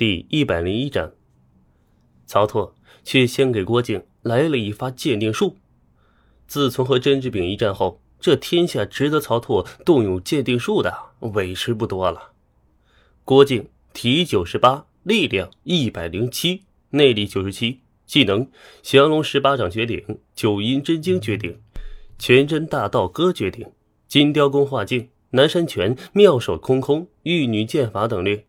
第一百零一章，曹拓却先给郭靖来了一发鉴定术。自从和甄志炳一战后，这天下值得曹拓动用鉴定术的委实不多了。郭靖体九十八，力量一百零七，内力九十七，技能降龙十八掌绝顶、九阴真经绝顶、全真大道歌绝顶、金雕功化境、南山拳、妙手空空、玉女剑法等略。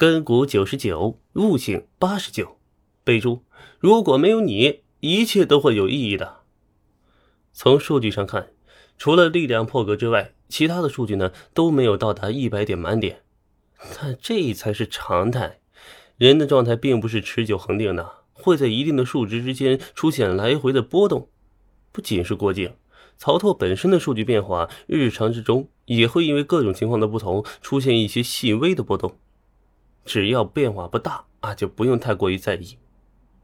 根骨九十九，悟性八十九。备注：如果没有你，一切都会有意义的。从数据上看，除了力量破格之外，其他的数据呢都没有到达一百点满点。但这才是常态，人的状态并不是持久恒定的，会在一定的数值之间出现来回的波动。不仅是郭靖，曹拓本身的数据变化，日常之中也会因为各种情况的不同，出现一些细微的波动。只要变化不大啊，就不用太过于在意。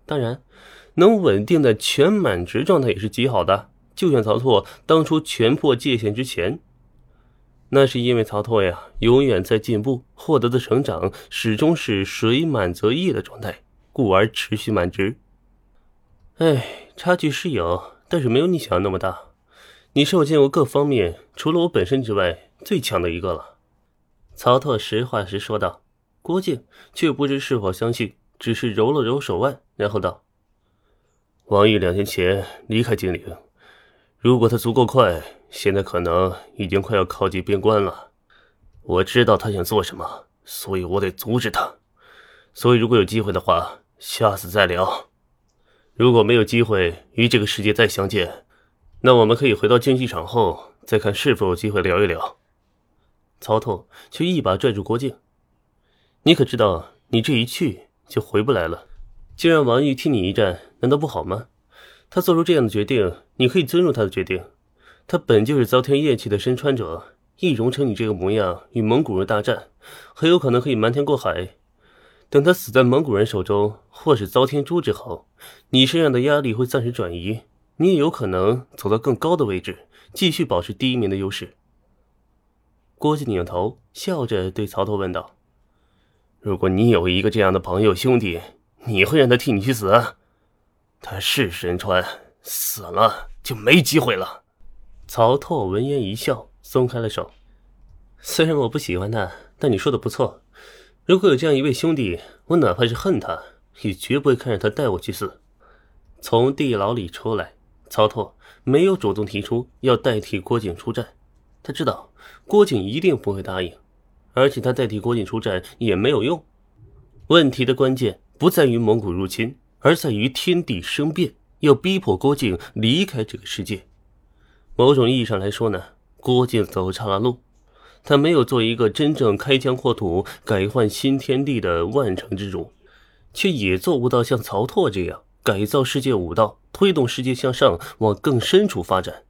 当然，能稳定的全满值状态也是极好的。就像曹拓当初全破界限之前，那是因为曹拓呀，永远在进步，获得的成长始终是水满则溢的状态，故而持续满值。哎，差距是有，但是没有你想的那么大。你是我见过各方面除了我本身之外最强的一个了。曹拓实话实说道。郭靖却不知是否相信，只是揉了揉手腕，然后道：“王毅两天前离开金陵，如果他足够快，现在可能已经快要靠近边关了。我知道他想做什么，所以我得阻止他。所以，如果有机会的话，下次再聊；如果没有机会与这个世界再相见，那我们可以回到竞技场后再看是否有机会聊一聊。”曹拓却一把拽住郭靖。你可知道，你这一去就回不来了。就让王玉替你一战，难道不好吗？他做出这样的决定，你可以尊重他的决定。他本就是遭天厌弃的身穿者，易容成你这个模样与蒙古人大战，很有可能可以瞒天过海。等他死在蒙古人手中，或是遭天诛之后，你身上的压力会暂时转移，你也有可能走到更高的位置，继续保持第一名的优势。郭靖拧头，笑着对曹操问道。如果你有一个这样的朋友兄弟，你会让他替你去死？他是神川，死了就没机会了。曹拓闻言一笑，松开了手。虽然我不喜欢他，但你说的不错。如果有这样一位兄弟，我哪怕是恨他，也绝不会看着他带我去死。从地牢里出来，曹拓没有主动提出要代替郭靖出战，他知道郭靖一定不会答应。而且他代替郭靖出战也没有用。问题的关键不在于蒙古入侵，而在于天地生变，要逼迫郭靖离开这个世界。某种意义上来说呢，郭靖走岔了路。他没有做一个真正开疆扩土、改换新天地的万城之主，却也做不到像曹拓这样改造世界武道，推动世界向上往更深处发展。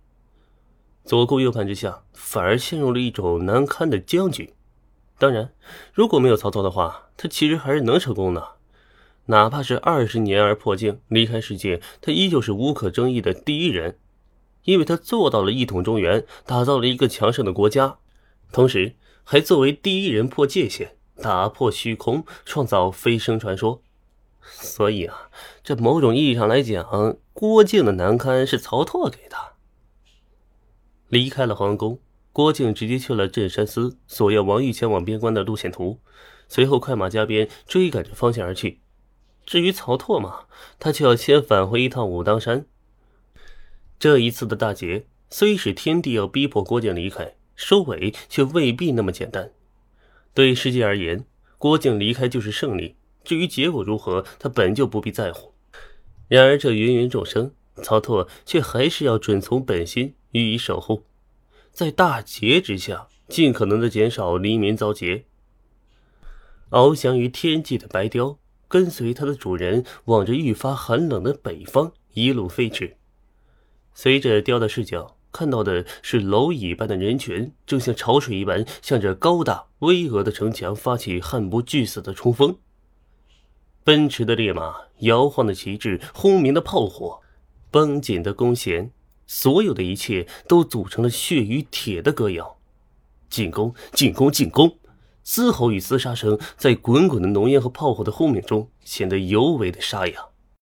左顾右盼之下，反而陷入了一种难堪的僵局。当然，如果没有曹操的话，他其实还是能成功的。哪怕是二十年而破境离开世界，他依旧是无可争议的第一人，因为他做到了一统中原，打造了一个强盛的国家，同时还作为第一人破界限，打破虚空，创造飞升传说。所以啊，这某种意义上来讲，郭靖的难堪是曹拓给的。离开了皇宫。郭靖直接去了镇山司，索要王玉前往边关的路线图，随后快马加鞭追赶着方向而去。至于曹拓嘛，他就要先返回一趟武当山。这一次的大劫，虽是天帝要逼迫郭靖离开，收尾却未必那么简单。对世界而言，郭靖离开就是胜利，至于结果如何，他本就不必在乎。然而这芸芸众生，曹拓却还是要准从本心予以守护。在大劫之下，尽可能的减少黎民遭劫。翱翔于天际的白雕，跟随它的主人，往着愈发寒冷的北方一路飞驰。随着雕的视角，看到的是蝼蚁般的人群，正像潮水一般，向着高大巍峨的城墙发起悍不惧死的冲锋。奔驰的烈马，摇晃的旗帜，轰鸣的炮火，绷紧的弓弦。所有的一切都组成了血与铁的歌谣，进攻，进攻，进攻！嘶吼与厮杀声在滚滚的浓烟和炮火的轰鸣中显得尤为的沙哑。